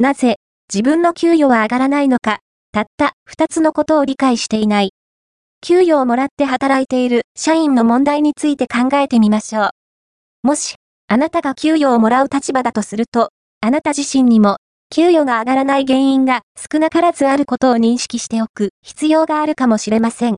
なぜ、自分の給与は上がらないのか、たった二つのことを理解していない。給与をもらって働いている社員の問題について考えてみましょう。もし、あなたが給与をもらう立場だとすると、あなた自身にも、給与が上がらない原因が少なからずあることを認識しておく必要があるかもしれません。